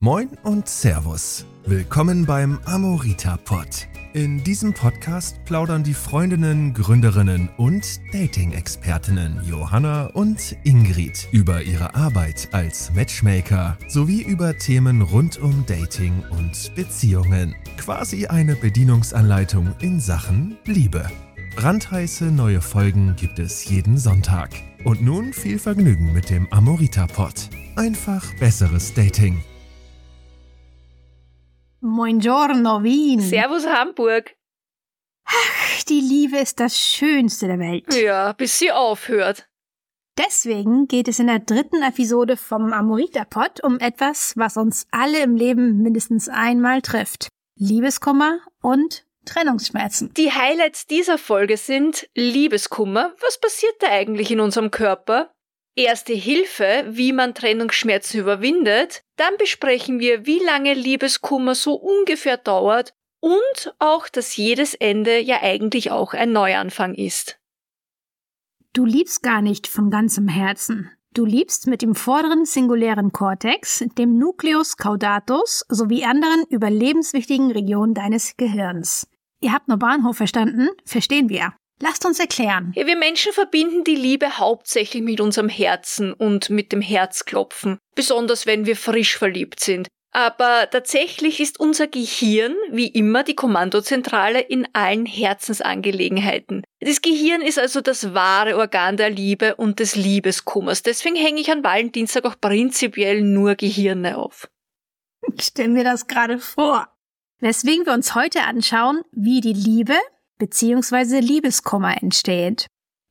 Moin und Servus. Willkommen beim Amorita Pod. In diesem Podcast plaudern die Freundinnen, Gründerinnen und Dating-Expertinnen Johanna und Ingrid über ihre Arbeit als Matchmaker sowie über Themen rund um Dating und Beziehungen. Quasi eine Bedienungsanleitung in Sachen Liebe. Brandheiße neue Folgen gibt es jeden Sonntag. Und nun viel Vergnügen mit dem Amorita Pod. Einfach besseres Dating. Buongiorno, Wien. Servus Hamburg. Ach, die Liebe ist das Schönste der Welt. Ja, bis sie aufhört. Deswegen geht es in der dritten Episode vom Amorita Pod um etwas, was uns alle im Leben mindestens einmal trifft. Liebeskummer und Trennungsschmerzen. Die Highlights dieser Folge sind Liebeskummer. Was passiert da eigentlich in unserem Körper? Erste Hilfe, wie man Trennungsschmerzen überwindet. Dann besprechen wir, wie lange Liebeskummer so ungefähr dauert und auch, dass jedes Ende ja eigentlich auch ein Neuanfang ist. Du liebst gar nicht von ganzem Herzen. Du liebst mit dem vorderen singulären Kortex, dem Nucleus caudatus sowie anderen überlebenswichtigen Regionen deines Gehirns. Ihr habt nur Bahnhof verstanden? Verstehen wir. Lasst uns erklären. Ja, wir Menschen verbinden die Liebe hauptsächlich mit unserem Herzen und mit dem Herzklopfen, besonders wenn wir frisch verliebt sind. Aber tatsächlich ist unser Gehirn wie immer die Kommandozentrale in allen Herzensangelegenheiten. Das Gehirn ist also das wahre Organ der Liebe und des Liebeskummers. Deswegen hänge ich an Valentinstag auch prinzipiell nur Gehirne auf. Ich stelle mir das gerade vor. Weswegen wir uns heute anschauen, wie die Liebe bzw. Liebeskummer entsteht.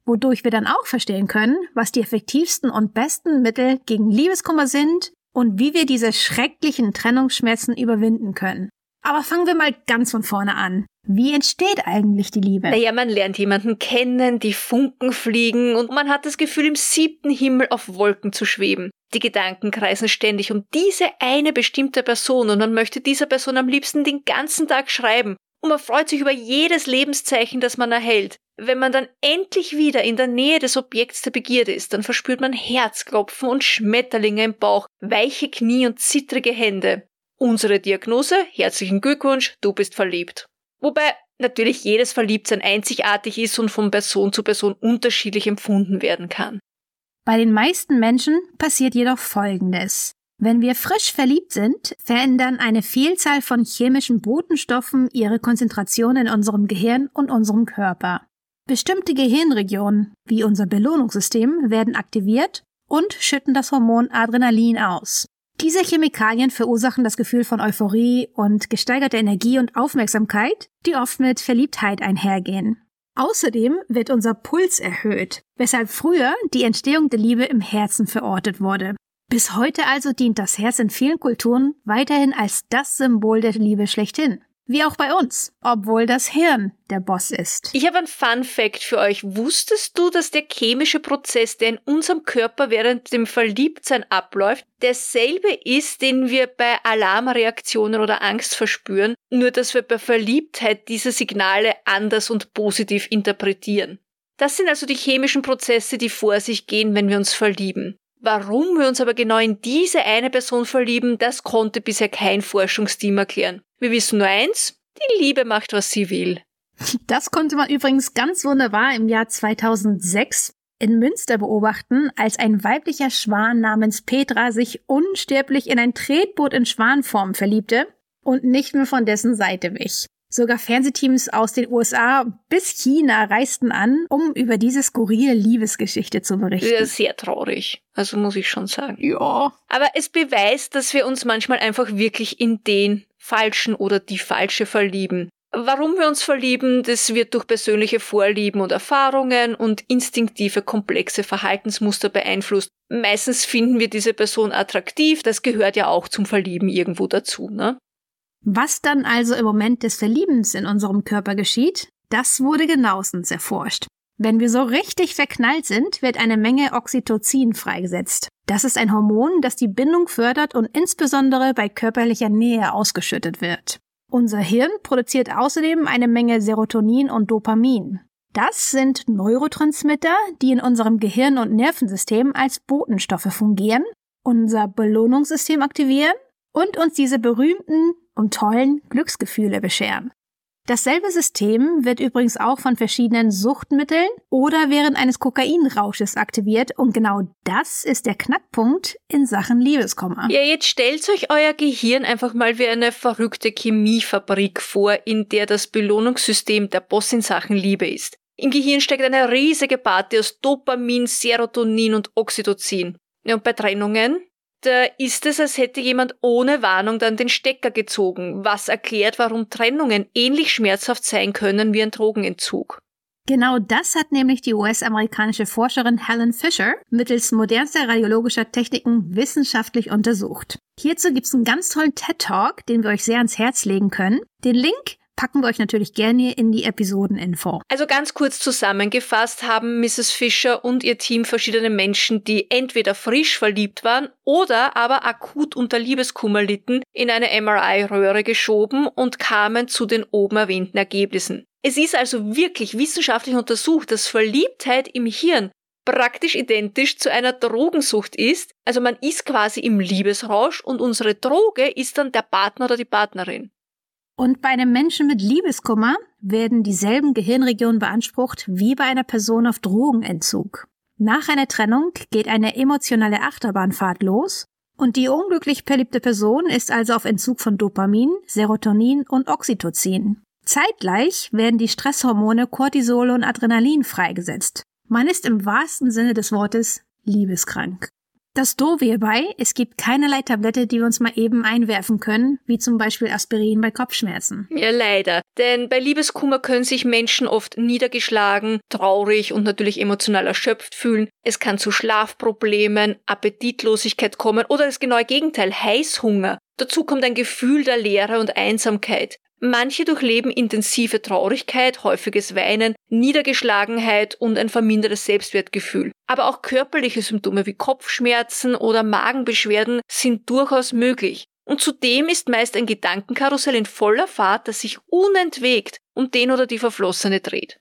Wodurch wir dann auch verstehen können, was die effektivsten und besten Mittel gegen Liebeskummer sind und wie wir diese schrecklichen Trennungsschmerzen überwinden können. Aber fangen wir mal ganz von vorne an. Wie entsteht eigentlich die Liebe? Naja, man lernt jemanden kennen, die Funken fliegen und man hat das Gefühl, im siebten Himmel auf Wolken zu schweben. Die Gedanken kreisen ständig um diese eine bestimmte Person und man möchte dieser Person am liebsten den ganzen Tag schreiben und man freut sich über jedes Lebenszeichen, das man erhält. Wenn man dann endlich wieder in der Nähe des Objekts der Begierde ist, dann verspürt man Herzklopfen und Schmetterlinge im Bauch, weiche Knie und zittrige Hände. Unsere Diagnose? Herzlichen Glückwunsch, du bist verliebt. Wobei natürlich jedes Verliebtsein einzigartig ist und von Person zu Person unterschiedlich empfunden werden kann. Bei den meisten Menschen passiert jedoch Folgendes. Wenn wir frisch verliebt sind, verändern eine Vielzahl von chemischen Botenstoffen ihre Konzentration in unserem Gehirn und unserem Körper. Bestimmte Gehirnregionen, wie unser Belohnungssystem, werden aktiviert und schütten das Hormon Adrenalin aus. Diese Chemikalien verursachen das Gefühl von Euphorie und gesteigerte Energie und Aufmerksamkeit, die oft mit Verliebtheit einhergehen. Außerdem wird unser Puls erhöht, weshalb früher die Entstehung der Liebe im Herzen verortet wurde. Bis heute also dient das Herz in vielen Kulturen weiterhin als das Symbol der Liebe schlechthin. Wie auch bei uns, obwohl das Hirn der Boss ist. Ich habe ein Fun Fact für euch. Wusstest du, dass der chemische Prozess, der in unserem Körper während dem Verliebtsein abläuft, derselbe ist, den wir bei Alarmreaktionen oder Angst verspüren, nur dass wir bei Verliebtheit diese Signale anders und positiv interpretieren. Das sind also die chemischen Prozesse, die vor sich gehen, wenn wir uns verlieben. Warum wir uns aber genau in diese eine Person verlieben, das konnte bisher kein Forschungsteam erklären. Wir wissen nur eins, die Liebe macht, was sie will. Das konnte man übrigens ganz wunderbar im Jahr 2006 in Münster beobachten, als ein weiblicher Schwan namens Petra sich unsterblich in ein Tretboot in Schwanform verliebte und nicht mehr von dessen Seite wich. Sogar Fernsehteams aus den USA bis China reisten an, um über diese skurrile Liebesgeschichte zu berichten. Ja, sehr traurig. Also muss ich schon sagen. Ja. Aber es beweist, dass wir uns manchmal einfach wirklich in den Falschen oder die Falsche verlieben. Warum wir uns verlieben, das wird durch persönliche Vorlieben und Erfahrungen und instinktive komplexe Verhaltensmuster beeinflusst. Meistens finden wir diese Person attraktiv, das gehört ja auch zum Verlieben irgendwo dazu, ne? Was dann also im Moment des Verliebens in unserem Körper geschieht, das wurde genauestens erforscht. Wenn wir so richtig verknallt sind, wird eine Menge Oxytocin freigesetzt. Das ist ein Hormon, das die Bindung fördert und insbesondere bei körperlicher Nähe ausgeschüttet wird. Unser Hirn produziert außerdem eine Menge Serotonin und Dopamin. Das sind Neurotransmitter, die in unserem Gehirn und Nervensystem als Botenstoffe fungieren, unser Belohnungssystem aktivieren und uns diese berühmten und tollen Glücksgefühle bescheren. Dasselbe System wird übrigens auch von verschiedenen Suchtmitteln oder während eines Kokainrausches aktiviert und genau das ist der Knackpunkt in Sachen Liebeskummer. Ja, jetzt stellt euch euer Gehirn einfach mal wie eine verrückte Chemiefabrik vor, in der das Belohnungssystem der Boss in Sachen Liebe ist. Im Gehirn steckt eine riesige Party aus Dopamin, Serotonin und Oxytocin. Ja, und bei Trennungen? Da ist es, als hätte jemand ohne Warnung dann den Stecker gezogen, was erklärt, warum Trennungen ähnlich schmerzhaft sein können wie ein Drogenentzug. Genau das hat nämlich die US-amerikanische Forscherin Helen Fisher mittels modernster radiologischer Techniken wissenschaftlich untersucht. Hierzu gibt's einen ganz tollen TED-Talk, den wir euch sehr ans Herz legen können. Den Link packen wir euch natürlich gerne in die Episodeninfo. Also ganz kurz zusammengefasst haben Mrs. Fischer und ihr Team verschiedene Menschen, die entweder frisch verliebt waren oder aber akut unter Liebeskummer litten, in eine MRI-Röhre geschoben und kamen zu den oben erwähnten Ergebnissen. Es ist also wirklich wissenschaftlich untersucht, dass Verliebtheit im Hirn praktisch identisch zu einer Drogensucht ist. Also man ist quasi im Liebesrausch und unsere Droge ist dann der Partner oder die Partnerin. Und bei einem Menschen mit Liebeskummer werden dieselben Gehirnregionen beansprucht wie bei einer Person auf Drogenentzug. Nach einer Trennung geht eine emotionale Achterbahnfahrt los und die unglücklich verliebte Person ist also auf Entzug von Dopamin, Serotonin und Oxytocin. Zeitgleich werden die Stresshormone Cortisol und Adrenalin freigesetzt. Man ist im wahrsten Sinne des Wortes liebeskrank. Das Doofe hierbei, es gibt keinerlei Tablette, die wir uns mal eben einwerfen können, wie zum Beispiel Aspirin bei Kopfschmerzen. Ja, leider. Denn bei Liebeskummer können sich Menschen oft niedergeschlagen, traurig und natürlich emotional erschöpft fühlen. Es kann zu Schlafproblemen, Appetitlosigkeit kommen oder das genaue Gegenteil, Heißhunger. Dazu kommt ein Gefühl der Leere und Einsamkeit. Manche durchleben intensive Traurigkeit, häufiges Weinen, Niedergeschlagenheit und ein vermindertes Selbstwertgefühl. Aber auch körperliche Symptome wie Kopfschmerzen oder Magenbeschwerden sind durchaus möglich. Und zudem ist meist ein Gedankenkarussell in voller Fahrt, das sich unentwegt um den oder die Verflossene dreht.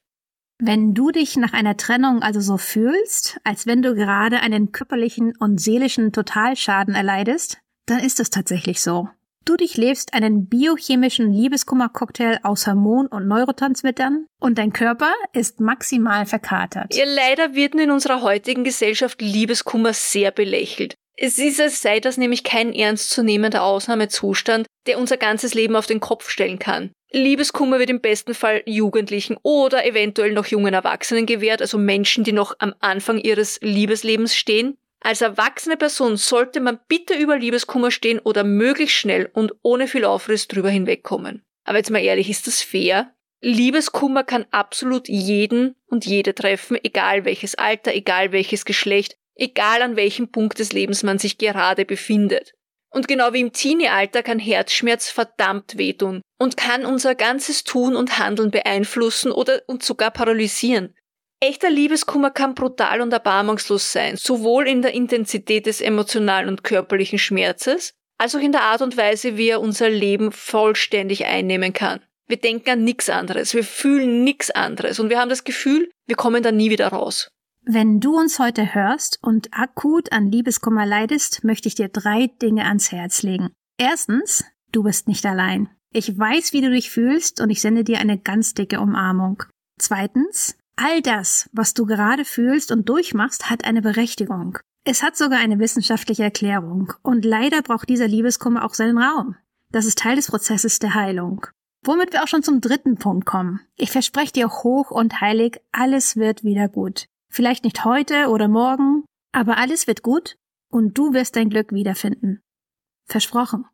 Wenn du dich nach einer Trennung also so fühlst, als wenn du gerade einen körperlichen und seelischen Totalschaden erleidest, dann ist es tatsächlich so. Du durchlebst einen biochemischen Liebeskummer-Cocktail aus Hormon- und Neurotransmittern und dein Körper ist maximal verkatert. Ja, leider wird in unserer heutigen Gesellschaft Liebeskummer sehr belächelt. Es ist, als sei das nämlich kein ernstzunehmender Ausnahmezustand, der unser ganzes Leben auf den Kopf stellen kann. Liebeskummer wird im besten Fall Jugendlichen oder eventuell noch jungen Erwachsenen gewährt, also Menschen, die noch am Anfang ihres Liebeslebens stehen. Als erwachsene Person sollte man bitte über Liebeskummer stehen oder möglichst schnell und ohne viel Aufriss drüber hinwegkommen. Aber jetzt mal ehrlich, ist das fair? Liebeskummer kann absolut jeden und jede treffen, egal welches Alter, egal welches Geschlecht, egal an welchem Punkt des Lebens man sich gerade befindet. Und genau wie im Teenie-Alter kann Herzschmerz verdammt wehtun und kann unser ganzes Tun und Handeln beeinflussen oder uns sogar paralysieren. Echter Liebeskummer kann brutal und erbarmungslos sein, sowohl in der Intensität des emotionalen und körperlichen Schmerzes, als auch in der Art und Weise, wie er unser Leben vollständig einnehmen kann. Wir denken an nichts anderes, wir fühlen nichts anderes und wir haben das Gefühl, wir kommen da nie wieder raus. Wenn du uns heute hörst und akut an Liebeskummer leidest, möchte ich dir drei Dinge ans Herz legen. Erstens, du bist nicht allein. Ich weiß, wie du dich fühlst und ich sende dir eine ganz dicke Umarmung. Zweitens, All das, was du gerade fühlst und durchmachst, hat eine Berechtigung. Es hat sogar eine wissenschaftliche Erklärung. Und leider braucht dieser Liebeskummer auch seinen Raum. Das ist Teil des Prozesses der Heilung. Womit wir auch schon zum dritten Punkt kommen. Ich verspreche dir hoch und heilig, alles wird wieder gut. Vielleicht nicht heute oder morgen, aber alles wird gut und du wirst dein Glück wiederfinden. Versprochen.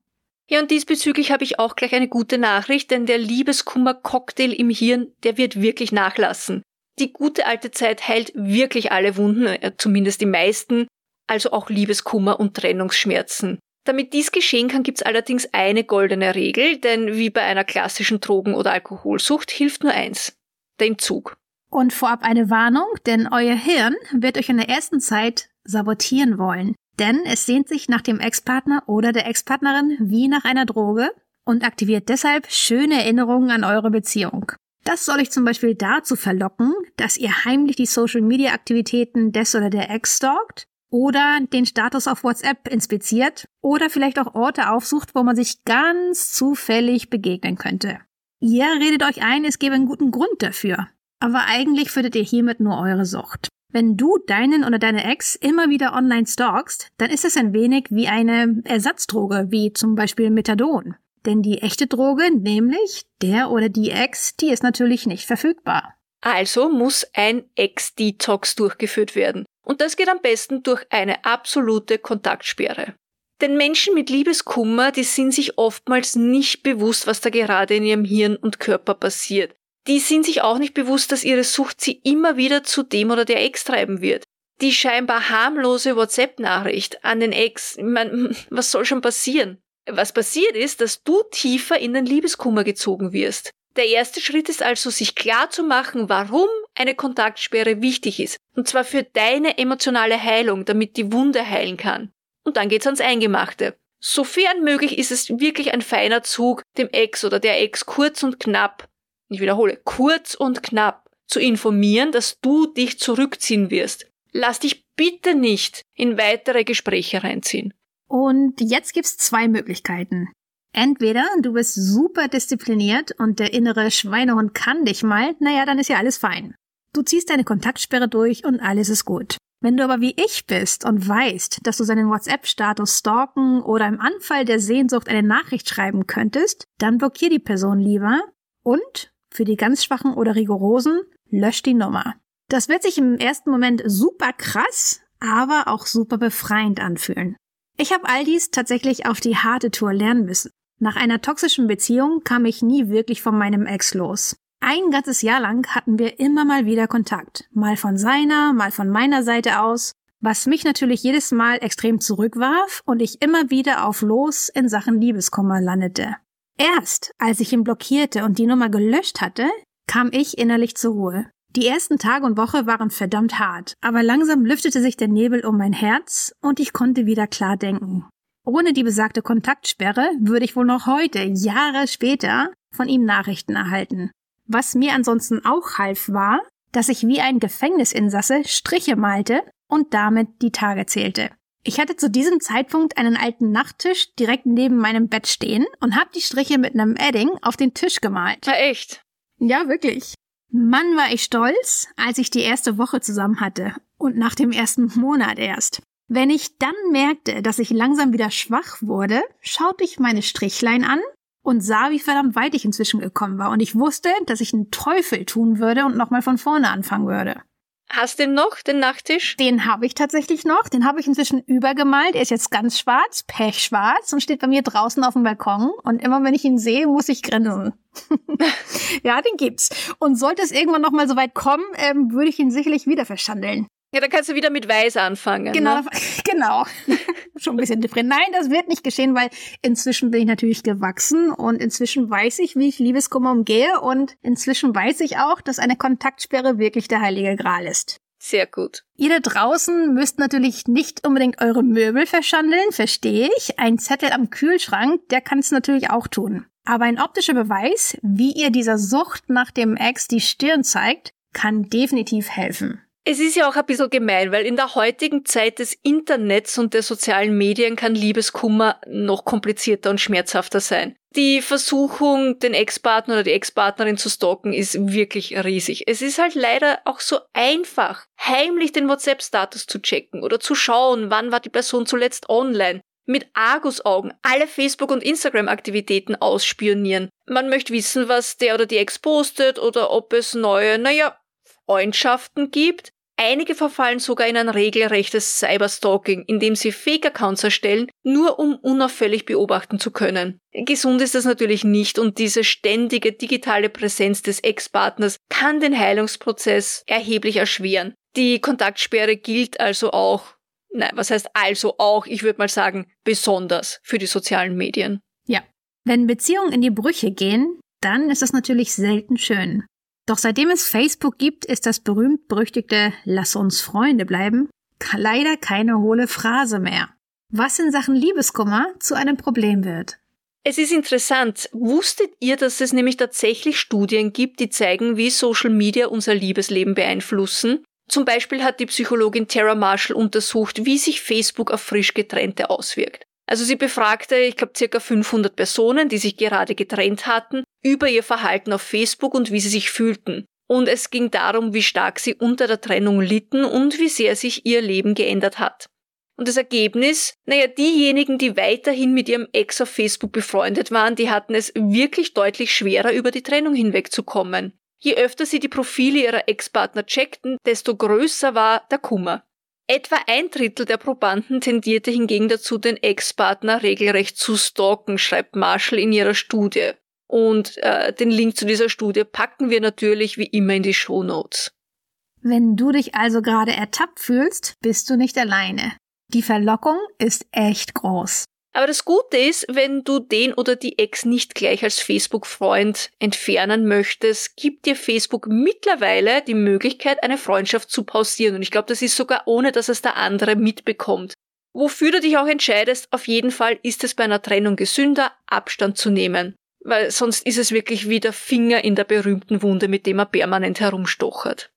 Ja, und diesbezüglich habe ich auch gleich eine gute Nachricht, denn der Liebeskummer-Cocktail im Hirn, der wird wirklich nachlassen. Die gute alte Zeit heilt wirklich alle Wunden, äh, zumindest die meisten, also auch Liebeskummer und Trennungsschmerzen. Damit dies geschehen kann, gibt's allerdings eine goldene Regel, denn wie bei einer klassischen Drogen- oder Alkoholsucht hilft nur eins, der Entzug. Und vorab eine Warnung, denn euer Hirn wird euch in der ersten Zeit sabotieren wollen. Denn es sehnt sich nach dem Ex-Partner oder der Ex-Partnerin wie nach einer Droge und aktiviert deshalb schöne Erinnerungen an eure Beziehung. Das soll euch zum Beispiel dazu verlocken, dass ihr heimlich die Social-Media-Aktivitäten des oder der Ex stalkt oder den Status auf WhatsApp inspiziert oder vielleicht auch Orte aufsucht, wo man sich ganz zufällig begegnen könnte. Ihr redet euch ein, es gäbe einen guten Grund dafür. Aber eigentlich füttert ihr hiermit nur eure Sucht. Wenn du deinen oder deine Ex immer wieder online stalkst, dann ist es ein wenig wie eine Ersatzdroge, wie zum Beispiel Methadon. Denn die echte Droge, nämlich der oder die Ex, die ist natürlich nicht verfügbar. Also muss ein Ex-Detox durchgeführt werden. Und das geht am besten durch eine absolute Kontaktsperre. Denn Menschen mit Liebeskummer, die sind sich oftmals nicht bewusst, was da gerade in ihrem Hirn und Körper passiert. Die sind sich auch nicht bewusst, dass ihre Sucht sie immer wieder zu dem oder der Ex treiben wird. Die scheinbar harmlose WhatsApp-Nachricht an den Ex, ich mein, was soll schon passieren? Was passiert ist, dass du tiefer in den Liebeskummer gezogen wirst. Der erste Schritt ist also, sich klar zu machen, warum eine Kontaktsperre wichtig ist. Und zwar für deine emotionale Heilung, damit die Wunde heilen kann. Und dann geht's ans Eingemachte. Sofern möglich ist es wirklich ein feiner Zug, dem Ex oder der Ex kurz und knapp, ich wiederhole, kurz und knapp zu informieren, dass du dich zurückziehen wirst. Lass dich bitte nicht in weitere Gespräche reinziehen. Und jetzt gibt's zwei Möglichkeiten. Entweder du bist super diszipliniert und der innere Schweinehund kann dich mal, naja, dann ist ja alles fein. Du ziehst deine Kontaktsperre durch und alles ist gut. Wenn du aber wie ich bist und weißt, dass du seinen WhatsApp-Status stalken oder im Anfall der Sehnsucht eine Nachricht schreiben könntest, dann blockier die Person lieber und, für die ganz Schwachen oder Rigorosen, lösch die Nummer. Das wird sich im ersten Moment super krass, aber auch super befreiend anfühlen. Ich habe all dies tatsächlich auf die harte Tour lernen müssen. Nach einer toxischen Beziehung kam ich nie wirklich von meinem Ex los. Ein ganzes Jahr lang hatten wir immer mal wieder Kontakt, mal von seiner, mal von meiner Seite aus, was mich natürlich jedes Mal extrem zurückwarf und ich immer wieder auf Los in Sachen Liebeskummer landete. Erst als ich ihn blockierte und die Nummer gelöscht hatte, kam ich innerlich zur Ruhe. Die ersten Tage und Woche waren verdammt hart, aber langsam lüftete sich der Nebel um mein Herz und ich konnte wieder klar denken. Ohne die besagte Kontaktsperre würde ich wohl noch heute, Jahre später, von ihm Nachrichten erhalten. Was mir ansonsten auch half, war, dass ich wie ein Gefängnisinsasse Striche malte und damit die Tage zählte. Ich hatte zu diesem Zeitpunkt einen alten Nachttisch direkt neben meinem Bett stehen und habe die Striche mit einem Edding auf den Tisch gemalt. Ja, echt? Ja, wirklich. Mann war ich stolz, als ich die erste Woche zusammen hatte und nach dem ersten Monat erst. Wenn ich dann merkte, dass ich langsam wieder schwach wurde, schaute ich meine Strichlein an und sah, wie verdammt weit ich inzwischen gekommen war. Und ich wusste, dass ich einen Teufel tun würde und nochmal von vorne anfangen würde. Hast du den noch, den Nachttisch? Den habe ich tatsächlich noch. Den habe ich inzwischen übergemalt. Er ist jetzt ganz schwarz, pechschwarz und steht bei mir draußen auf dem Balkon. Und immer wenn ich ihn sehe, muss ich grinsen. ja, den gibt's. Und sollte es irgendwann nochmal so weit kommen, ähm, würde ich ihn sicherlich wieder verschandeln. Ja, dann kannst du wieder mit Weiß anfangen. Genau, ne? genau. Schon ein bisschen different. Nein, das wird nicht geschehen, weil inzwischen bin ich natürlich gewachsen und inzwischen weiß ich, wie ich Liebeskummer umgehe und inzwischen weiß ich auch, dass eine Kontaktsperre wirklich der heilige Gral ist. Sehr gut. Ihr da draußen müsst natürlich nicht unbedingt eure Möbel verschandeln, verstehe ich. Ein Zettel am Kühlschrank, der kann es natürlich auch tun. Aber ein optischer Beweis, wie ihr dieser Sucht nach dem Ex die Stirn zeigt, kann definitiv helfen. Es ist ja auch ein bisschen gemein, weil in der heutigen Zeit des Internets und der sozialen Medien kann Liebeskummer noch komplizierter und schmerzhafter sein. Die Versuchung, den Ex-Partner oder die Ex-Partnerin zu stalken, ist wirklich riesig. Es ist halt leider auch so einfach, heimlich den WhatsApp-Status zu checken oder zu schauen, wann war die Person zuletzt online. Mit Argusaugen alle Facebook- und Instagram-Aktivitäten ausspionieren. Man möchte wissen, was der oder die Ex postet oder ob es neue, naja, Freundschaften gibt. Einige verfallen sogar in ein regelrechtes Cyberstalking, indem sie Fake-Accounts erstellen, nur um unauffällig beobachten zu können. Gesund ist das natürlich nicht und diese ständige digitale Präsenz des Ex-Partners kann den Heilungsprozess erheblich erschweren. Die Kontaktsperre gilt also auch, nein, was heißt also auch, ich würde mal sagen, besonders für die sozialen Medien. Ja. Wenn Beziehungen in die Brüche gehen, dann ist das natürlich selten schön. Doch seitdem es Facebook gibt, ist das berühmt-berüchtigte Lass uns Freunde bleiben leider keine hohle Phrase mehr. Was in Sachen Liebeskummer zu einem Problem wird. Es ist interessant. Wusstet ihr, dass es nämlich tatsächlich Studien gibt, die zeigen, wie Social Media unser Liebesleben beeinflussen? Zum Beispiel hat die Psychologin Tara Marshall untersucht, wie sich Facebook auf frisch getrennte auswirkt. Also sie befragte, ich glaube, circa 500 Personen, die sich gerade getrennt hatten, über ihr Verhalten auf Facebook und wie sie sich fühlten. Und es ging darum, wie stark sie unter der Trennung litten und wie sehr sich ihr Leben geändert hat. Und das Ergebnis, naja, diejenigen, die weiterhin mit ihrem Ex auf Facebook befreundet waren, die hatten es wirklich deutlich schwerer, über die Trennung hinwegzukommen. Je öfter sie die Profile ihrer Ex-Partner checkten, desto größer war der Kummer. Etwa ein Drittel der Probanden tendierte hingegen dazu, den Ex-Partner regelrecht zu stalken, schreibt Marshall in ihrer Studie. Und äh, den Link zu dieser Studie packen wir natürlich wie immer in die Show Notes. Wenn du dich also gerade ertappt fühlst, bist du nicht alleine. Die Verlockung ist echt groß. Aber das Gute ist, wenn du den oder die Ex nicht gleich als Facebook-Freund entfernen möchtest, gibt dir Facebook mittlerweile die Möglichkeit, eine Freundschaft zu pausieren. Und ich glaube, das ist sogar ohne, dass es der andere mitbekommt. Wofür du dich auch entscheidest, auf jeden Fall ist es bei einer Trennung gesünder, Abstand zu nehmen. Weil sonst ist es wirklich wie der Finger in der berühmten Wunde, mit dem er permanent herumstochert.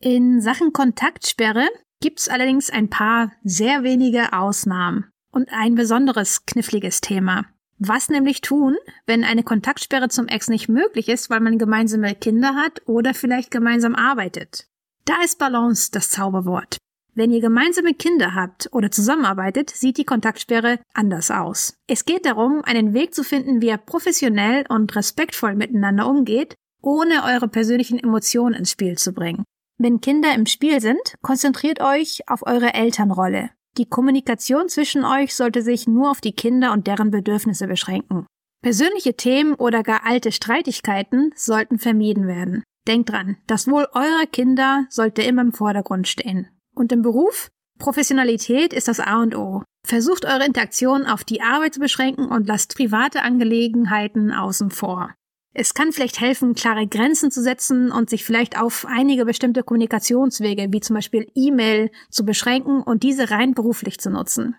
In Sachen Kontaktsperre gibt's allerdings ein paar sehr wenige Ausnahmen und ein besonderes kniffliges Thema. Was nämlich tun, wenn eine Kontaktsperre zum Ex nicht möglich ist, weil man gemeinsame Kinder hat oder vielleicht gemeinsam arbeitet? Da ist Balance das Zauberwort. Wenn ihr gemeinsame Kinder habt oder zusammenarbeitet, sieht die Kontaktsperre anders aus. Es geht darum, einen Weg zu finden, wie ihr professionell und respektvoll miteinander umgeht, ohne eure persönlichen Emotionen ins Spiel zu bringen. Wenn Kinder im Spiel sind, konzentriert euch auf eure Elternrolle. Die Kommunikation zwischen euch sollte sich nur auf die Kinder und deren Bedürfnisse beschränken. Persönliche Themen oder gar alte Streitigkeiten sollten vermieden werden. Denkt dran, das Wohl eurer Kinder sollte immer im Vordergrund stehen. Und im Beruf? Professionalität ist das A und O. Versucht eure Interaktion auf die Arbeit zu beschränken und lasst private Angelegenheiten außen vor. Es kann vielleicht helfen, klare Grenzen zu setzen und sich vielleicht auf einige bestimmte Kommunikationswege, wie zum Beispiel E-Mail, zu beschränken und diese rein beruflich zu nutzen.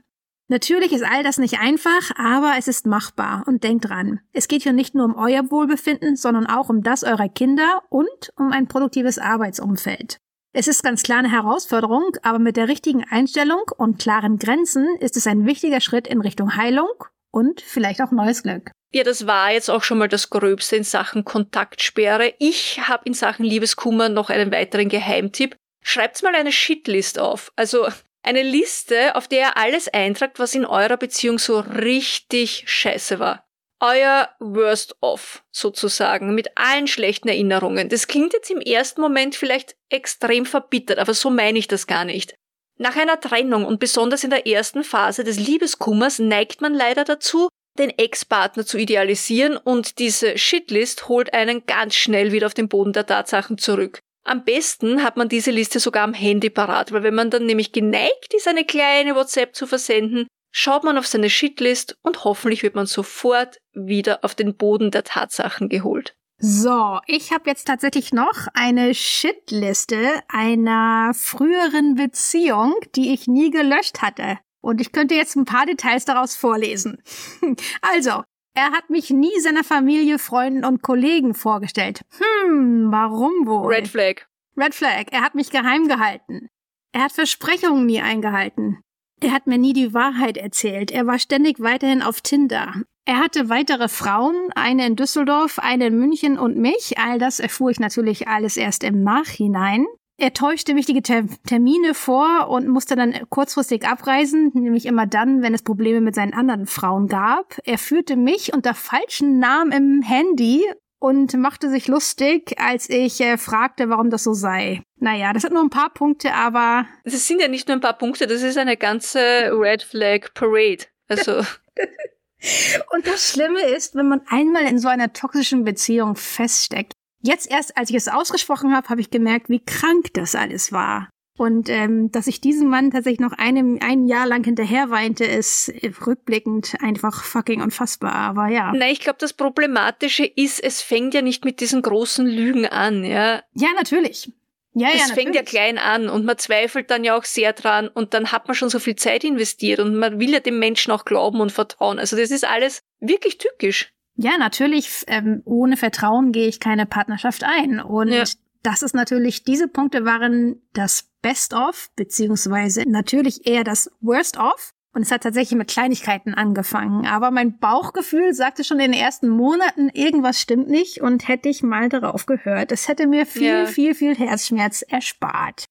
Natürlich ist all das nicht einfach, aber es ist machbar und denkt dran. Es geht hier nicht nur um euer Wohlbefinden, sondern auch um das eurer Kinder und um ein produktives Arbeitsumfeld. Es ist ganz klar eine Herausforderung, aber mit der richtigen Einstellung und klaren Grenzen ist es ein wichtiger Schritt in Richtung Heilung und vielleicht auch neues Glück. Ja, das war jetzt auch schon mal das Gröbste in Sachen Kontaktsperre. Ich habe in Sachen Liebeskummer noch einen weiteren Geheimtipp. Schreibt mal eine Shitlist auf. Also eine Liste, auf der ihr alles eintragt, was in eurer Beziehung so richtig scheiße war. Euer Worst of, sozusagen, mit allen schlechten Erinnerungen. Das klingt jetzt im ersten Moment vielleicht extrem verbittert, aber so meine ich das gar nicht. Nach einer Trennung und besonders in der ersten Phase des Liebeskummers neigt man leider dazu, den Ex-Partner zu idealisieren und diese Shitlist holt einen ganz schnell wieder auf den Boden der Tatsachen zurück. Am besten hat man diese Liste sogar am Handy parat, weil wenn man dann nämlich geneigt ist, eine kleine WhatsApp zu versenden, schaut man auf seine Shitlist und hoffentlich wird man sofort wieder auf den Boden der Tatsachen geholt. So, ich habe jetzt tatsächlich noch eine Shitliste einer früheren Beziehung, die ich nie gelöscht hatte. Und ich könnte jetzt ein paar Details daraus vorlesen. also, er hat mich nie seiner Familie, Freunden und Kollegen vorgestellt. Hm, warum wohl? Red Flag. Red Flag. Er hat mich geheim gehalten. Er hat Versprechungen nie eingehalten. Er hat mir nie die Wahrheit erzählt. Er war ständig weiterhin auf Tinder. Er hatte weitere Frauen, eine in Düsseldorf, eine in München und mich. All das erfuhr ich natürlich alles erst im Nachhinein. Er täuschte wichtige Ter Termine vor und musste dann kurzfristig abreisen, nämlich immer dann, wenn es Probleme mit seinen anderen Frauen gab. Er führte mich unter falschen Namen im Handy und machte sich lustig, als ich äh, fragte, warum das so sei. Naja, das sind nur ein paar Punkte, aber. Das sind ja nicht nur ein paar Punkte, das ist eine ganze Red Flag Parade. Also. und das Schlimme ist, wenn man einmal in so einer toxischen Beziehung feststeckt, Jetzt erst, als ich es ausgesprochen habe, habe ich gemerkt, wie krank das alles war. Und ähm, dass ich diesem Mann tatsächlich noch einem, ein Jahr lang hinterher weinte, ist rückblickend einfach fucking unfassbar. Aber ja. Nein, ich glaube, das Problematische ist, es fängt ja nicht mit diesen großen Lügen an, ja. Ja, natürlich. Ja, es ja, Es fängt ja klein an und man zweifelt dann ja auch sehr dran und dann hat man schon so viel Zeit investiert und man will ja dem Menschen auch glauben und vertrauen. Also das ist alles wirklich tückisch. Ja, natürlich, ähm, ohne Vertrauen gehe ich keine Partnerschaft ein. Und ja. das ist natürlich, diese Punkte waren das Best of, beziehungsweise natürlich eher das Worst of. Und es hat tatsächlich mit Kleinigkeiten angefangen. Aber mein Bauchgefühl sagte schon in den ersten Monaten, irgendwas stimmt nicht. Und hätte ich mal darauf gehört, es hätte mir viel, ja. viel, viel Herzschmerz erspart.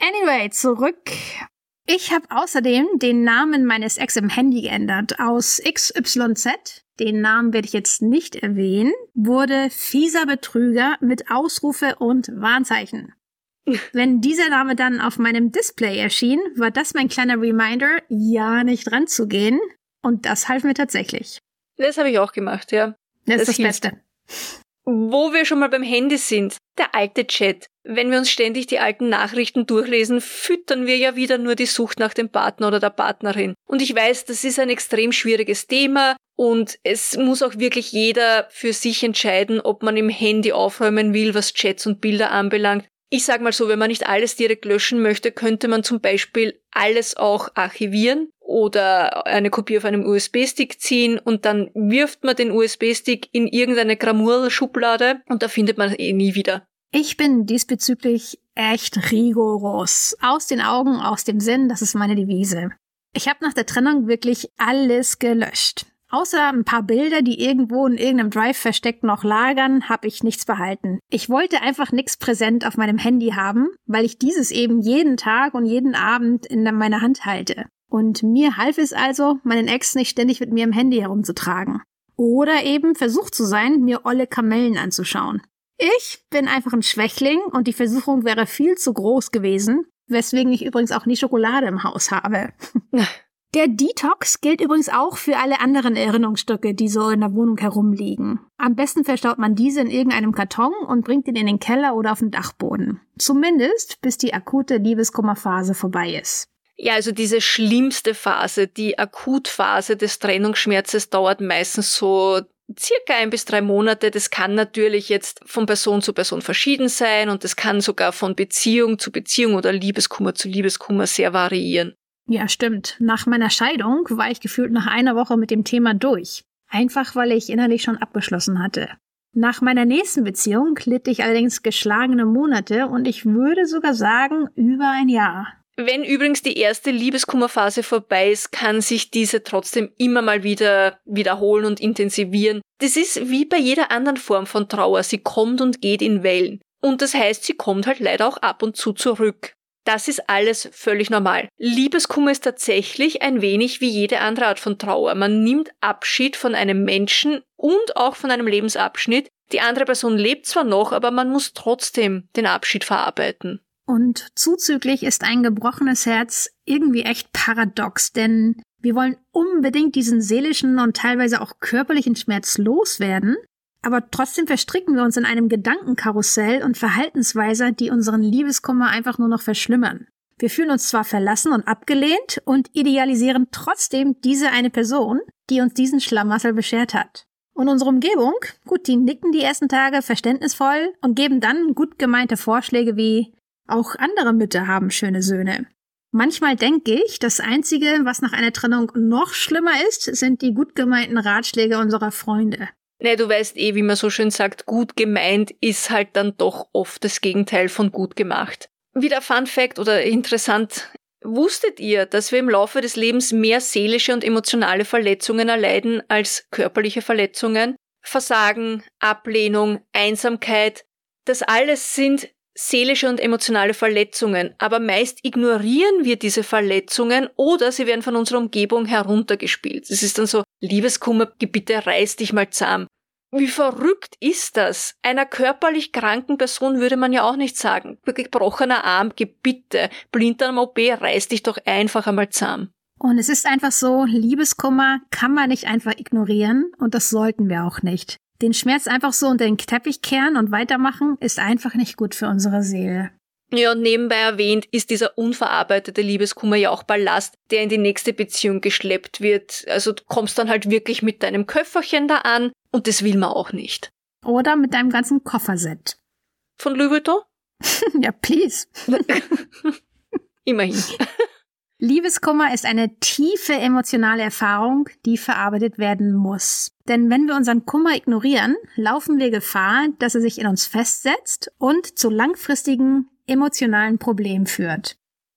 Anyway, zurück. Ich habe außerdem den Namen meines Ex im Handy geändert. Aus XYZ, den Namen werde ich jetzt nicht erwähnen, wurde fieser Betrüger mit Ausrufe und Warnzeichen. Wenn dieser Name dann auf meinem Display erschien, war das mein kleiner Reminder, ja nicht ranzugehen. Und das half mir tatsächlich. Das habe ich auch gemacht, ja. Das, das ist das Beste. Wo wir schon mal beim Handy sind, der alte Chat. Wenn wir uns ständig die alten Nachrichten durchlesen, füttern wir ja wieder nur die Sucht nach dem Partner oder der Partnerin. Und ich weiß, das ist ein extrem schwieriges Thema und es muss auch wirklich jeder für sich entscheiden, ob man im Handy aufräumen will, was Chats und Bilder anbelangt. Ich sag mal so, wenn man nicht alles direkt löschen möchte, könnte man zum Beispiel alles auch archivieren oder eine Kopie auf einem USB-Stick ziehen und dann wirft man den USB-Stick in irgendeine Gramur-Schublade und da findet man eh nie wieder. Ich bin diesbezüglich echt rigoros. Aus den Augen, aus dem Sinn, das ist meine Devise. Ich habe nach der Trennung wirklich alles gelöscht. Außer ein paar Bilder, die irgendwo in irgendeinem Drive versteckt noch lagern, habe ich nichts behalten. Ich wollte einfach nichts präsent auf meinem Handy haben, weil ich dieses eben jeden Tag und jeden Abend in meiner Hand halte. Und mir half es also, meinen Ex nicht ständig mit mir im Handy herumzutragen. Oder eben versucht zu sein, mir olle Kamellen anzuschauen. Ich bin einfach ein Schwächling und die Versuchung wäre viel zu groß gewesen, weswegen ich übrigens auch nie Schokolade im Haus habe. Der Detox gilt übrigens auch für alle anderen Erinnerungsstücke, die so in der Wohnung herumliegen. Am besten verstaut man diese in irgendeinem Karton und bringt ihn in den Keller oder auf den Dachboden. Zumindest bis die akute Liebeskummerphase vorbei ist. Ja, also diese schlimmste Phase, die Akutphase des Trennungsschmerzes dauert meistens so circa ein bis drei Monate. Das kann natürlich jetzt von Person zu Person verschieden sein und das kann sogar von Beziehung zu Beziehung oder Liebeskummer zu Liebeskummer sehr variieren. Ja, stimmt. Nach meiner Scheidung war ich gefühlt nach einer Woche mit dem Thema durch. Einfach weil ich innerlich schon abgeschlossen hatte. Nach meiner nächsten Beziehung litt ich allerdings geschlagene Monate und ich würde sogar sagen über ein Jahr. Wenn übrigens die erste Liebeskummerphase vorbei ist, kann sich diese trotzdem immer mal wieder wiederholen und intensivieren. Das ist wie bei jeder anderen Form von Trauer. Sie kommt und geht in Wellen. Und das heißt, sie kommt halt leider auch ab und zu zurück. Das ist alles völlig normal. Liebeskummer ist tatsächlich ein wenig wie jede andere Art von Trauer. Man nimmt Abschied von einem Menschen und auch von einem Lebensabschnitt. Die andere Person lebt zwar noch, aber man muss trotzdem den Abschied verarbeiten. Und zuzüglich ist ein gebrochenes Herz irgendwie echt paradox, denn wir wollen unbedingt diesen seelischen und teilweise auch körperlichen Schmerz loswerden, aber trotzdem verstricken wir uns in einem Gedankenkarussell und Verhaltensweise, die unseren Liebeskummer einfach nur noch verschlimmern. Wir fühlen uns zwar verlassen und abgelehnt und idealisieren trotzdem diese eine Person, die uns diesen Schlamassel beschert hat. Und unsere Umgebung, gut, die nicken die ersten Tage verständnisvoll und geben dann gut gemeinte Vorschläge wie, auch andere Mütter haben schöne Söhne. Manchmal denke ich, das Einzige, was nach einer Trennung noch schlimmer ist, sind die gut gemeinten Ratschläge unserer Freunde. Ne, du weißt eh, wie man so schön sagt, gut gemeint ist halt dann doch oft das Gegenteil von gut gemacht. Wieder Fun Fact oder interessant. Wusstet ihr, dass wir im Laufe des Lebens mehr seelische und emotionale Verletzungen erleiden als körperliche Verletzungen? Versagen, Ablehnung, Einsamkeit, das alles sind seelische und emotionale Verletzungen, aber meist ignorieren wir diese Verletzungen oder sie werden von unserer Umgebung heruntergespielt. Es ist dann so, Liebeskummer, bitte reiß dich mal zahm. Wie verrückt ist das? Einer körperlich kranken Person würde man ja auch nicht sagen. Gebrochener Arm, gebitte, blind am OP, reiß dich doch einfach einmal zahm. Und es ist einfach so, Liebeskummer kann man nicht einfach ignorieren und das sollten wir auch nicht. Den Schmerz einfach so unter den Teppich kehren und weitermachen, ist einfach nicht gut für unsere Seele. Ja, und nebenbei erwähnt ist dieser unverarbeitete Liebeskummer ja auch Ballast, der in die nächste Beziehung geschleppt wird. Also du kommst dann halt wirklich mit deinem Köfferchen da an und das will man auch nicht. Oder mit deinem ganzen Kofferset. Von Louis Vuitton? ja, please. Immerhin. Liebeskummer ist eine tiefe emotionale Erfahrung, die verarbeitet werden muss. Denn wenn wir unseren Kummer ignorieren, laufen wir Gefahr, dass er sich in uns festsetzt und zu langfristigen emotionalen Problemen führt.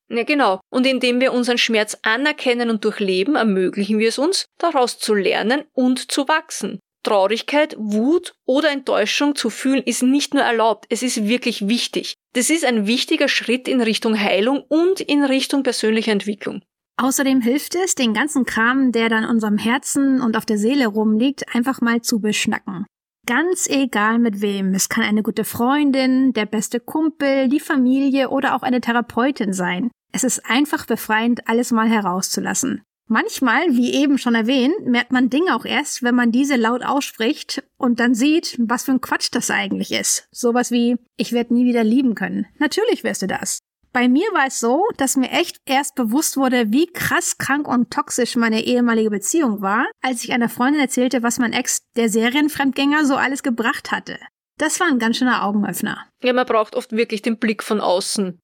Ja, genau. Und indem wir unseren Schmerz anerkennen und durchleben, ermöglichen wir es uns, daraus zu lernen und zu wachsen. Traurigkeit, Wut oder Enttäuschung zu fühlen ist nicht nur erlaubt, es ist wirklich wichtig. Das ist ein wichtiger Schritt in Richtung Heilung und in Richtung persönlicher Entwicklung. Außerdem hilft es, den ganzen Kram, der dann in unserem Herzen und auf der Seele rumliegt, einfach mal zu beschnacken. Ganz egal mit wem. Es kann eine gute Freundin, der beste Kumpel, die Familie oder auch eine Therapeutin sein. Es ist einfach befreiend, alles mal herauszulassen. Manchmal, wie eben schon erwähnt, merkt man Dinge auch erst, wenn man diese laut ausspricht und dann sieht, was für ein Quatsch das eigentlich ist. Sowas wie, ich werde nie wieder lieben können. Natürlich wirst du das. Bei mir war es so, dass mir echt erst bewusst wurde, wie krass krank und toxisch meine ehemalige Beziehung war, als ich einer Freundin erzählte, was mein Ex, der Serienfremdgänger, so alles gebracht hatte. Das war ein ganz schöner Augenöffner. Ja, man braucht oft wirklich den Blick von außen.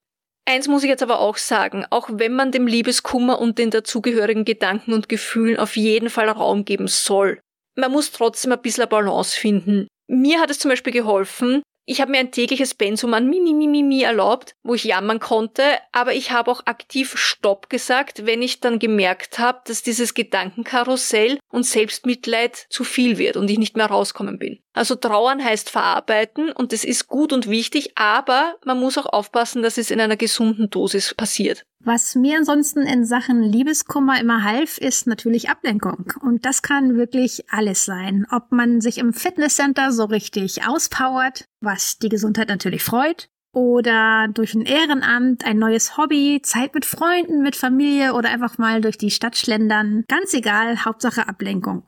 Eins muss ich jetzt aber auch sagen, auch wenn man dem Liebeskummer und den dazugehörigen Gedanken und Gefühlen auf jeden Fall Raum geben soll, man muss trotzdem ein bisschen Balance finden. Mir hat es zum Beispiel geholfen, ich habe mir ein tägliches Pensum an Mimi, Mimi, Mimi erlaubt, wo ich jammern konnte, aber ich habe auch aktiv Stopp gesagt, wenn ich dann gemerkt habe, dass dieses Gedankenkarussell und Selbstmitleid zu viel wird und ich nicht mehr rauskommen bin. Also trauern heißt verarbeiten und das ist gut und wichtig, aber man muss auch aufpassen, dass es in einer gesunden Dosis passiert. Was mir ansonsten in Sachen Liebeskummer immer half, ist natürlich Ablenkung. Und das kann wirklich alles sein. Ob man sich im Fitnesscenter so richtig auspowert, was die Gesundheit natürlich freut, oder durch ein Ehrenamt, ein neues Hobby, Zeit mit Freunden, mit Familie oder einfach mal durch die Stadt schlendern. Ganz egal, Hauptsache Ablenkung.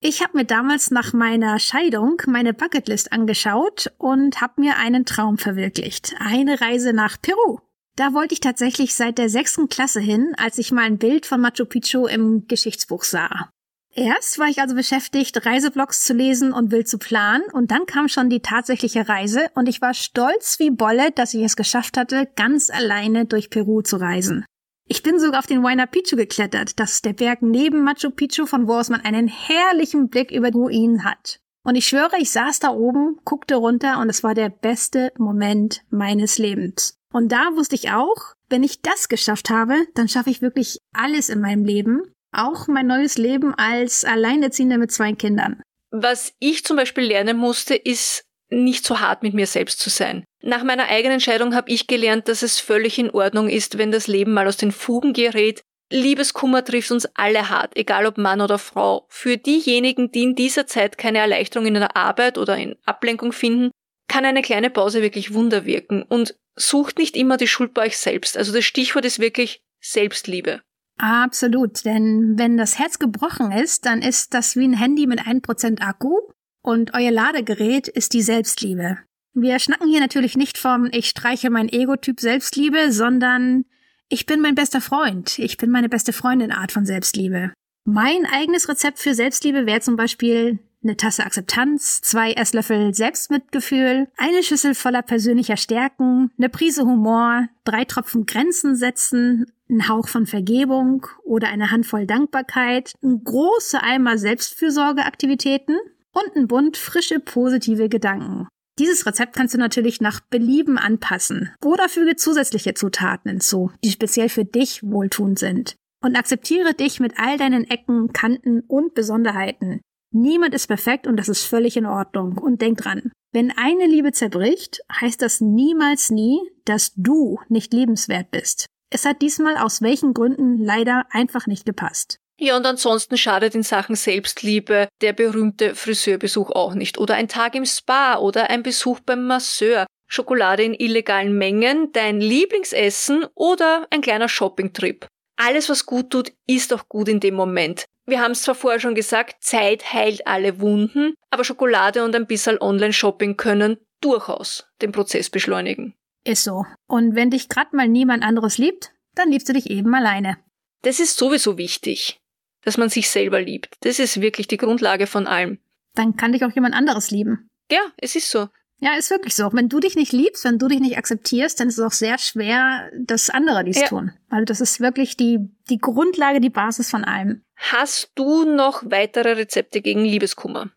Ich habe mir damals nach meiner Scheidung meine Bucketlist angeschaut und habe mir einen Traum verwirklicht. Eine Reise nach Peru. Da wollte ich tatsächlich seit der sechsten Klasse hin, als ich mal ein Bild von Machu Picchu im Geschichtsbuch sah. Erst war ich also beschäftigt, Reiseblogs zu lesen und wild zu planen, und dann kam schon die tatsächliche Reise, und ich war stolz wie Bolle, dass ich es geschafft hatte, ganz alleine durch Peru zu reisen. Ich bin sogar auf den Huayna Picchu geklettert, das ist der Berg neben Machu Picchu, von wo aus man einen herrlichen Blick über die Ruinen hat. Und ich schwöre, ich saß da oben, guckte runter und es war der beste Moment meines Lebens. Und da wusste ich auch, wenn ich das geschafft habe, dann schaffe ich wirklich alles in meinem Leben. Auch mein neues Leben als Alleinerziehende mit zwei Kindern. Was ich zum Beispiel lernen musste, ist nicht so hart mit mir selbst zu sein. Nach meiner eigenen Entscheidung habe ich gelernt, dass es völlig in Ordnung ist, wenn das Leben mal aus den Fugen gerät. Liebeskummer trifft uns alle hart, egal ob Mann oder Frau. Für diejenigen, die in dieser Zeit keine Erleichterung in der Arbeit oder in Ablenkung finden, kann eine kleine Pause wirklich Wunder wirken. Und sucht nicht immer die Schuld bei euch selbst. Also das Stichwort ist wirklich Selbstliebe. Absolut, denn wenn das Herz gebrochen ist, dann ist das wie ein Handy mit 1% Akku und euer Ladegerät ist die Selbstliebe. Wir schnacken hier natürlich nicht vom Ich streiche mein Ego-Typ Selbstliebe, sondern ich bin mein bester Freund, ich bin meine beste Freundin Art von Selbstliebe. Mein eigenes Rezept für Selbstliebe wäre zum Beispiel eine Tasse Akzeptanz, zwei Esslöffel Selbstmitgefühl, eine Schüssel voller persönlicher Stärken, eine Prise Humor, drei Tropfen Grenzen setzen, ein Hauch von Vergebung oder eine Handvoll Dankbarkeit, ein großer Eimer Selbstfürsorgeaktivitäten und ein Bund frische positive Gedanken. Dieses Rezept kannst du natürlich nach Belieben anpassen oder füge zusätzliche Zutaten hinzu, die speziell für dich wohltuend sind. Und akzeptiere dich mit all deinen Ecken, Kanten und Besonderheiten. Niemand ist perfekt und das ist völlig in Ordnung. Und denk dran, wenn eine Liebe zerbricht, heißt das niemals nie, dass du nicht liebenswert bist. Es hat diesmal aus welchen Gründen leider einfach nicht gepasst. Ja, und ansonsten schadet in Sachen Selbstliebe der berühmte Friseurbesuch auch nicht. Oder ein Tag im Spa oder ein Besuch beim Masseur. Schokolade in illegalen Mengen, dein Lieblingsessen oder ein kleiner Shoppingtrip. Alles, was gut tut, ist auch gut in dem Moment. Wir haben es zwar vorher schon gesagt, Zeit heilt alle Wunden, aber Schokolade und ein bisschen Online-Shopping können durchaus den Prozess beschleunigen. Ist so. Und wenn dich grad mal niemand anderes liebt, dann liebst du dich eben alleine. Das ist sowieso wichtig, dass man sich selber liebt. Das ist wirklich die Grundlage von allem. Dann kann dich auch jemand anderes lieben. Ja, es ist so. Ja, ist wirklich so. Wenn du dich nicht liebst, wenn du dich nicht akzeptierst, dann ist es auch sehr schwer, dass andere dies ja. tun. Weil das ist wirklich die, die Grundlage, die Basis von allem. Hast du noch weitere Rezepte gegen Liebeskummer?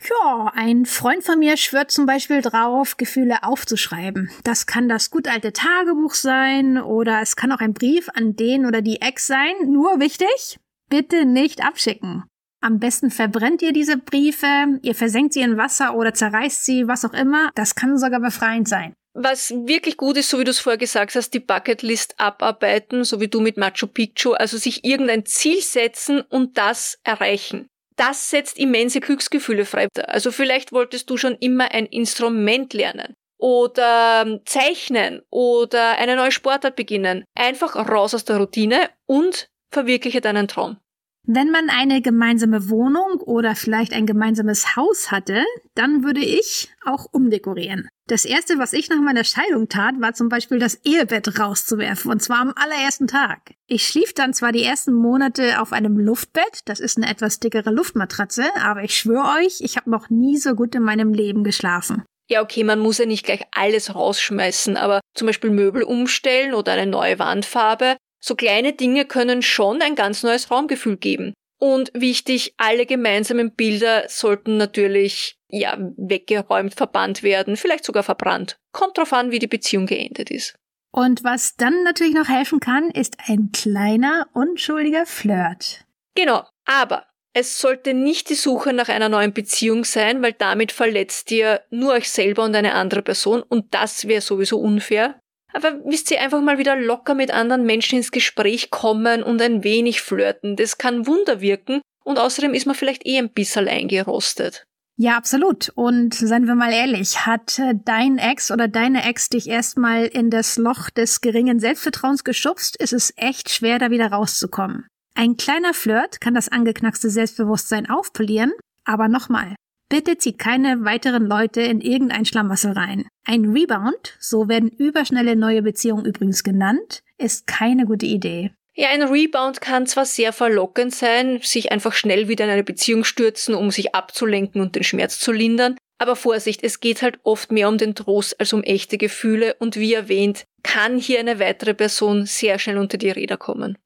Ja, ein Freund von mir schwört zum Beispiel drauf, Gefühle aufzuschreiben. Das kann das gut alte Tagebuch sein oder es kann auch ein Brief an den oder die Ex sein. Nur wichtig, bitte nicht abschicken. Am besten verbrennt ihr diese Briefe, ihr versenkt sie in Wasser oder zerreißt sie, was auch immer. Das kann sogar befreiend sein. Was wirklich gut ist, so wie du es vorher gesagt hast, die Bucketlist abarbeiten, so wie du mit Machu Picchu, also sich irgendein Ziel setzen und das erreichen. Das setzt immense Glücksgefühle frei. Also vielleicht wolltest du schon immer ein Instrument lernen oder ähm, zeichnen oder eine neue Sportart beginnen. Einfach raus aus der Routine und verwirkliche deinen Traum. Wenn man eine gemeinsame Wohnung oder vielleicht ein gemeinsames Haus hatte, dann würde ich auch umdekorieren. Das erste, was ich nach meiner Scheidung tat, war zum Beispiel das Ehebett rauszuwerfen, und zwar am allerersten Tag. Ich schlief dann zwar die ersten Monate auf einem Luftbett, das ist eine etwas dickere Luftmatratze, aber ich schwöre euch, ich habe noch nie so gut in meinem Leben geschlafen. Ja, okay, man muss ja nicht gleich alles rausschmeißen, aber zum Beispiel Möbel umstellen oder eine neue Wandfarbe so kleine Dinge können schon ein ganz neues Raumgefühl geben. Und wichtig, alle gemeinsamen Bilder sollten natürlich, ja, weggeräumt, verbannt werden, vielleicht sogar verbrannt. Kommt drauf an, wie die Beziehung geendet ist. Und was dann natürlich noch helfen kann, ist ein kleiner, unschuldiger Flirt. Genau, aber es sollte nicht die Suche nach einer neuen Beziehung sein, weil damit verletzt ihr nur euch selber und eine andere Person und das wäre sowieso unfair. Aber wisst ihr, einfach mal wieder locker mit anderen Menschen ins Gespräch kommen und ein wenig flirten. Das kann Wunder wirken und außerdem ist man vielleicht eh ein bisschen eingerostet. Ja, absolut. Und seien wir mal ehrlich, hat äh, dein Ex oder deine Ex dich erstmal in das Loch des geringen Selbstvertrauens geschubst, ist es echt schwer, da wieder rauszukommen. Ein kleiner Flirt kann das angeknackste Selbstbewusstsein aufpolieren, aber nochmal, Bitte zieht keine weiteren Leute in irgendein Schlamassel rein. Ein Rebound, so werden überschnelle neue Beziehungen übrigens genannt, ist keine gute Idee. Ja, ein Rebound kann zwar sehr verlockend sein, sich einfach schnell wieder in eine Beziehung stürzen, um sich abzulenken und den Schmerz zu lindern, aber Vorsicht, es geht halt oft mehr um den Trost als um echte Gefühle und wie erwähnt, kann hier eine weitere Person sehr schnell unter die Räder kommen.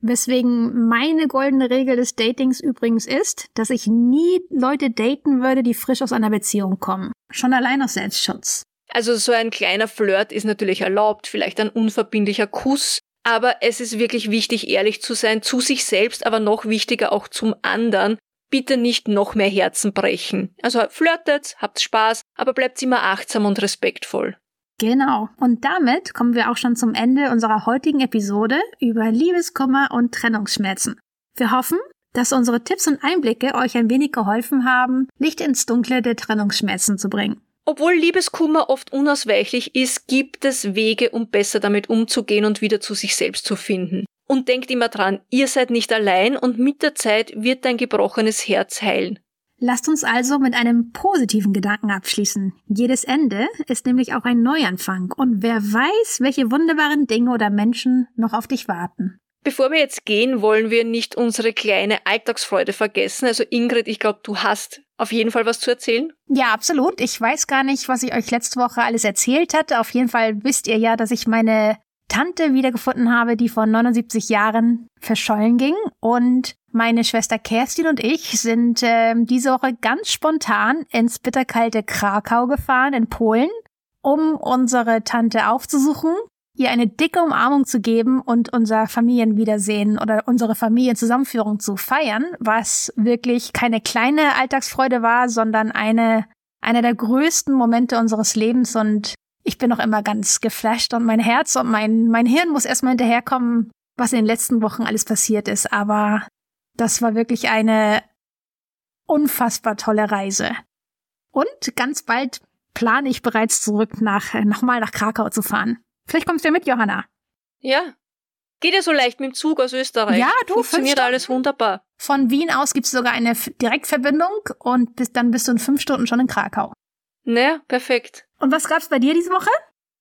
Weswegen meine goldene Regel des Datings übrigens ist, dass ich nie Leute daten würde, die frisch aus einer Beziehung kommen. Schon allein aus Selbstschutz. Also so ein kleiner Flirt ist natürlich erlaubt, vielleicht ein unverbindlicher Kuss, aber es ist wirklich wichtig, ehrlich zu sein, zu sich selbst, aber noch wichtiger auch zum anderen. Bitte nicht noch mehr Herzen brechen. Also flirtet, habt Spaß, aber bleibt immer achtsam und respektvoll. Genau. Und damit kommen wir auch schon zum Ende unserer heutigen Episode über Liebeskummer und Trennungsschmerzen. Wir hoffen, dass unsere Tipps und Einblicke euch ein wenig geholfen haben, Licht ins Dunkle der Trennungsschmerzen zu bringen. Obwohl Liebeskummer oft unausweichlich ist, gibt es Wege, um besser damit umzugehen und wieder zu sich selbst zu finden. Und denkt immer dran, ihr seid nicht allein und mit der Zeit wird dein gebrochenes Herz heilen. Lasst uns also mit einem positiven Gedanken abschließen. Jedes Ende ist nämlich auch ein Neuanfang und wer weiß, welche wunderbaren Dinge oder Menschen noch auf dich warten. Bevor wir jetzt gehen, wollen wir nicht unsere kleine Alltagsfreude vergessen. Also Ingrid, ich glaube, du hast auf jeden Fall was zu erzählen. Ja, absolut. Ich weiß gar nicht, was ich euch letzte Woche alles erzählt hatte. Auf jeden Fall wisst ihr ja, dass ich meine Tante wiedergefunden habe, die vor 79 Jahren verschollen ging. Und meine Schwester Kerstin und ich sind äh, diese Woche ganz spontan ins bitterkalte Krakau gefahren in Polen, um unsere Tante aufzusuchen, ihr eine dicke Umarmung zu geben und unser Familienwiedersehen oder unsere Familienzusammenführung zu feiern, was wirklich keine kleine Alltagsfreude war, sondern eine einer der größten Momente unseres Lebens und ich bin noch immer ganz geflasht und mein Herz und mein, mein Hirn muss erstmal hinterherkommen, was in den letzten Wochen alles passiert ist. Aber das war wirklich eine unfassbar tolle Reise. Und ganz bald plane ich bereits zurück nach, nochmal nach Krakau zu fahren. Vielleicht kommst du ja mit, Johanna. Ja. Geht ja so leicht mit dem Zug aus Österreich. Ja, du Funktioniert alles wunderbar. Von Wien aus gibt es sogar eine Direktverbindung und bis, dann bist du in fünf Stunden schon in Krakau. Naja, perfekt. Und was gab's bei dir diese Woche?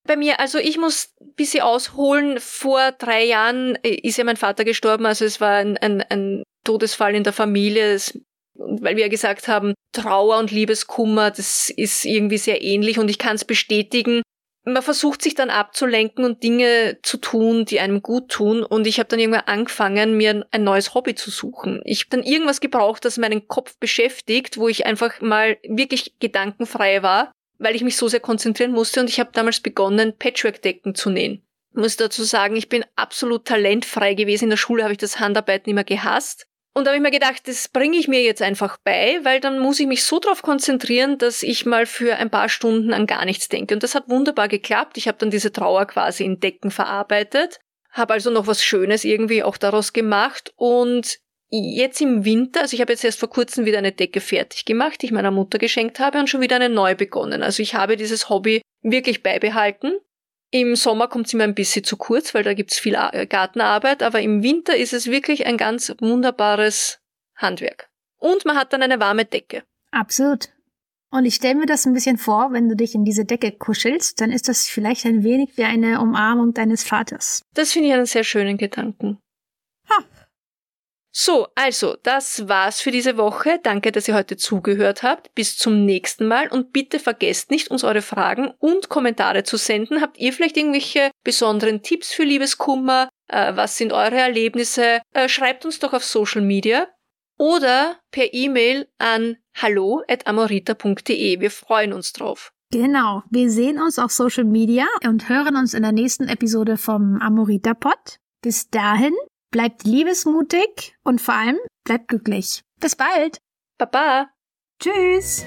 Bei mir, also ich muss ein bisschen ausholen. Vor drei Jahren äh, ist ja mein Vater gestorben, also es war ein, ein, ein Todesfall in der Familie. Es weil wir ja gesagt haben, Trauer und Liebeskummer, das ist irgendwie sehr ähnlich und ich kann es bestätigen. Man versucht sich dann abzulenken und Dinge zu tun, die einem gut tun. Und ich habe dann irgendwann angefangen, mir ein neues Hobby zu suchen. Ich habe dann irgendwas gebraucht, das meinen Kopf beschäftigt, wo ich einfach mal wirklich gedankenfrei war, weil ich mich so sehr konzentrieren musste. Und ich habe damals begonnen, Patchwork-Decken zu nähen. Ich muss dazu sagen, ich bin absolut talentfrei gewesen. In der Schule habe ich das Handarbeiten immer gehasst. Und da habe ich mir gedacht, das bringe ich mir jetzt einfach bei, weil dann muss ich mich so darauf konzentrieren, dass ich mal für ein paar Stunden an gar nichts denke. Und das hat wunderbar geklappt. Ich habe dann diese Trauer quasi in Decken verarbeitet, habe also noch was Schönes irgendwie auch daraus gemacht und jetzt im Winter, also ich habe jetzt erst vor kurzem wieder eine Decke fertig gemacht, die ich meiner Mutter geschenkt habe und schon wieder eine neu begonnen. Also ich habe dieses Hobby wirklich beibehalten im Sommer kommt es immer ein bisschen zu kurz, weil da gibt's viel Gartenarbeit, aber im Winter ist es wirklich ein ganz wunderbares Handwerk. Und man hat dann eine warme Decke. Absolut. Und ich stelle mir das ein bisschen vor, wenn du dich in diese Decke kuschelst, dann ist das vielleicht ein wenig wie eine Umarmung deines Vaters. Das finde ich einen sehr schönen Gedanken. Ha, so, also, das war's für diese Woche. Danke, dass ihr heute zugehört habt. Bis zum nächsten Mal und bitte vergesst nicht, uns eure Fragen und Kommentare zu senden. Habt ihr vielleicht irgendwelche besonderen Tipps für Liebeskummer? Äh, was sind eure Erlebnisse? Äh, schreibt uns doch auf Social Media oder per E-Mail an hallo@amorita.de. Wir freuen uns drauf. Genau, wir sehen uns auf Social Media und hören uns in der nächsten Episode vom Amorita Pod. Bis dahin bleibt liebesmutig und vor allem bleibt glücklich. Bis bald. Baba. Tschüss.